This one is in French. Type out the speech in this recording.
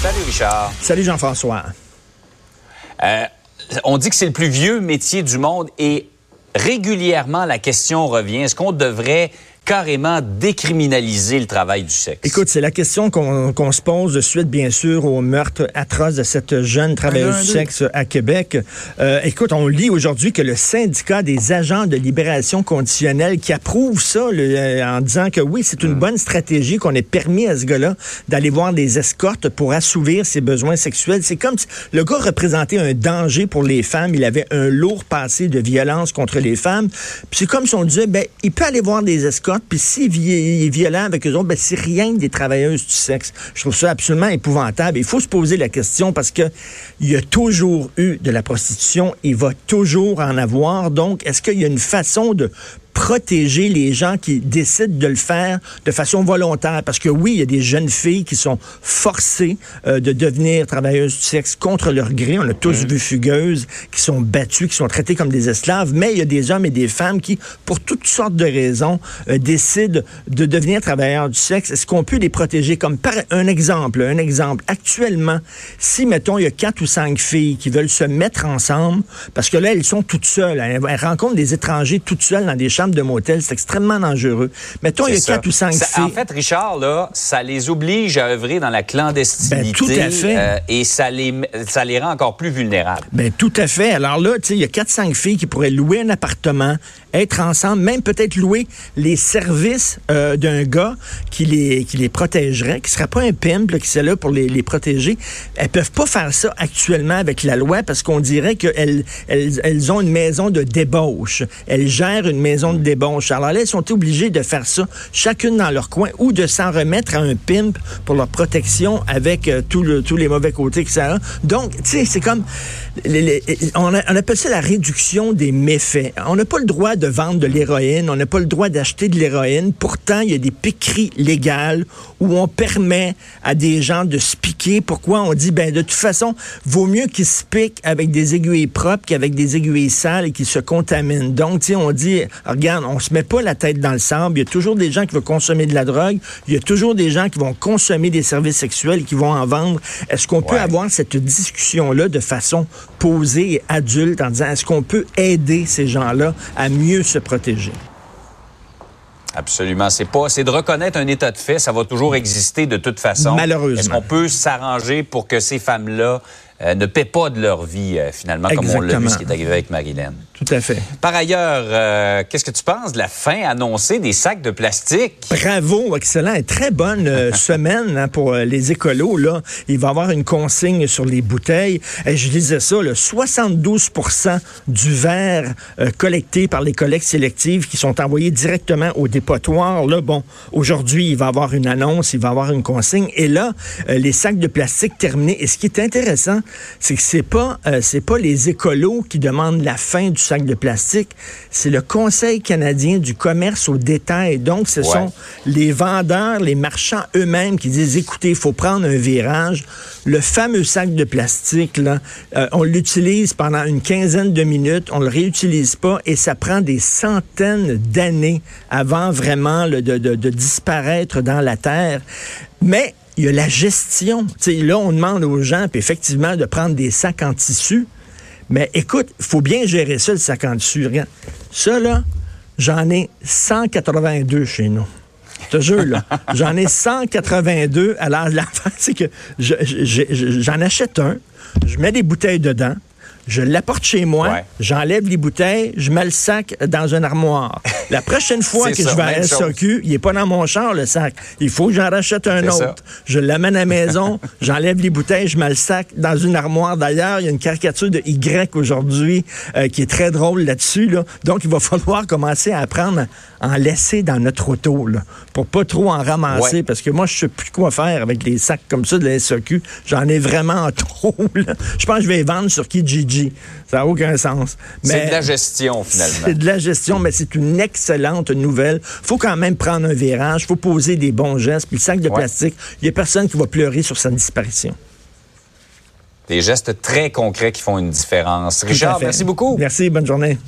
Salut Richard. Salut Jean-François. Euh, on dit que c'est le plus vieux métier du monde et régulièrement la question revient, est-ce qu'on devrait carrément décriminaliser le travail du sexe? Écoute, c'est la question qu'on se pose de suite, bien sûr, au meurtre atroce de cette jeune travailleuse du sexe à Québec. Euh, écoute, on lit aujourd'hui que le syndicat des agents de libération conditionnelle qui approuve ça euh, en disant que oui, c'est une mm. bonne stratégie qu'on ait permis à ce gars-là d'aller voir des escortes pour assouvir ses besoins sexuels. C'est comme si le gars représentait un danger pour les femmes. Il avait un lourd passé de violence contre les femmes. Puis c'est comme si on disait, ben, il peut aller voir des escortes puis s'il est violent avec eux autres, ben, c'est rien des travailleuses du sexe. Je trouve ça absolument épouvantable. Il faut se poser la question parce que il y a toujours eu de la prostitution, il va toujours en avoir. Donc, est-ce qu'il y a une façon de protéger les gens qui décident de le faire de façon volontaire. Parce que oui, il y a des jeunes filles qui sont forcées euh, de devenir travailleuses du sexe contre leur gré. On a tous vu fugueuses qui sont battues, qui sont traitées comme des esclaves. Mais il y a des hommes et des femmes qui, pour toutes sortes de raisons, euh, décident de devenir travailleurs du sexe. Est-ce qu'on peut les protéger? Comme par un exemple, un exemple. Actuellement, si, mettons, il y a quatre ou cinq filles qui veulent se mettre ensemble, parce que là, elles sont toutes seules. Elles, rencontrent des étrangers toutes seules dans des chambres de motel. C'est extrêmement dangereux. Mettons, il y a quatre ou cinq filles. En fait, Richard, là, ça les oblige à œuvrer dans la clandestinité. Ben, tout à fait. Euh, et ça les, ça les rend encore plus vulnérables. Ben, tout à fait. Alors là, il y a quatre, cinq filles qui pourraient louer un appartement, être ensemble, même peut-être louer les services euh, d'un gars qui les, qui les protégerait, qui ne serait pas un pimp, qui serait là pour les, les, protéger. Elles peuvent pas faire ça actuellement avec la loi parce qu'on dirait qu'elles elles, elles ont une maison de débauche. Elles gèrent une maison de des débauche. Alors là, ils sont obligés de faire ça, chacune dans leur coin, ou de s'en remettre à un pimp pour leur protection avec euh, tous les mauvais côtés que ça a. Donc, tu sais, c'est comme... on, appelle ça la réduction des méfaits. On n'a pas le droit de vendre de l'héroïne, on n'a pas le droit d'acheter de l'héroïne. Pourtant, il y a des piqueries légales où on permet à des gens de se piquer. Pourquoi on dit, ben de toute façon, vaut mieux qu'ils se piquent avec des aiguilles propres qu'avec des aiguilles sales et qu'ils se contaminent. Donc, tu sais, on dit, on se met pas la tête dans le sable. Il y a toujours des gens qui veulent consommer de la drogue. Il y a toujours des gens qui vont consommer des services sexuels, qui vont en vendre. Est-ce qu'on peut avoir cette discussion-là de façon posée et adulte en disant est-ce qu'on peut aider ces gens-là à mieux se protéger? Absolument. C'est pas, c'est de reconnaître un état de fait. Ça va toujours exister de toute façon. Malheureusement. Est-ce qu'on peut s'arranger pour que ces femmes-là euh, ne paient pas de leur vie, euh, finalement, comme on l'a vu, ce qui est arrivé avec Marilyn? Tout à fait. Par ailleurs, euh, qu'est-ce que tu penses de la fin annoncée des sacs de plastique? Bravo, excellent. Et très bonne semaine hein, pour les écolos. Là. Il va y avoir une consigne sur les bouteilles. Et je disais ça, là, 72 du verre collecté par les collectes sélectives qui sont envoyés directement au dépotoir. Là, bon, aujourd'hui, il va y avoir une annonce, il va y avoir une consigne. Et là, les sacs de plastique terminés. Et ce qui est intéressant, c'est que c'est pas euh, c'est pas les écolos qui demandent la fin du sac de plastique, c'est le Conseil canadien du commerce au détail. Donc ce sont les vendeurs, les marchands eux-mêmes qui disent écoutez, il faut prendre un virage. Le fameux sac de plastique là, euh, on l'utilise pendant une quinzaine de minutes, on le réutilise pas et ça prend des centaines d'années avant vraiment de, de, de disparaître dans la terre. Mais il y a la gestion. là, on demande aux gens, puis effectivement, de prendre des sacs en tissu. Mais écoute, il faut bien gérer ça, le sac en tissu. Regarde. Ça, là, j'en ai 182 chez nous. Je te jure, là. J'en ai 182. Alors, l'affaire, c'est que j'en achète un, je mets des bouteilles dedans, je l'apporte chez moi, j'enlève les bouteilles, je mets le sac dans une armoire. La prochaine fois que je vais à SAQ, il n'est pas dans mon char, le sac. Il faut que j'en rachète un autre. Je l'amène à la maison, j'enlève les bouteilles, je mets le sac dans une armoire. D'ailleurs, il y a une caricature de Y aujourd'hui euh, qui est très drôle là-dessus. Donc, il va falloir commencer à apprendre à en laisser dans notre auto là, pour pas trop en ramasser. Parce que moi, je sais plus quoi faire avec les sacs comme ça de la SAQ. J'en ai vraiment trop. Je pense que je vais les vendre sur Kijiji ça n'a aucun sens. C'est de la gestion, finalement. C'est de la gestion, mais c'est une excellente nouvelle. faut quand même prendre un virage, faut poser des bons gestes. Puis le sac de plastique, il n'y a personne qui va pleurer sur sa disparition. Des gestes très concrets qui font une différence. Richard, merci beaucoup. Merci, bonne journée.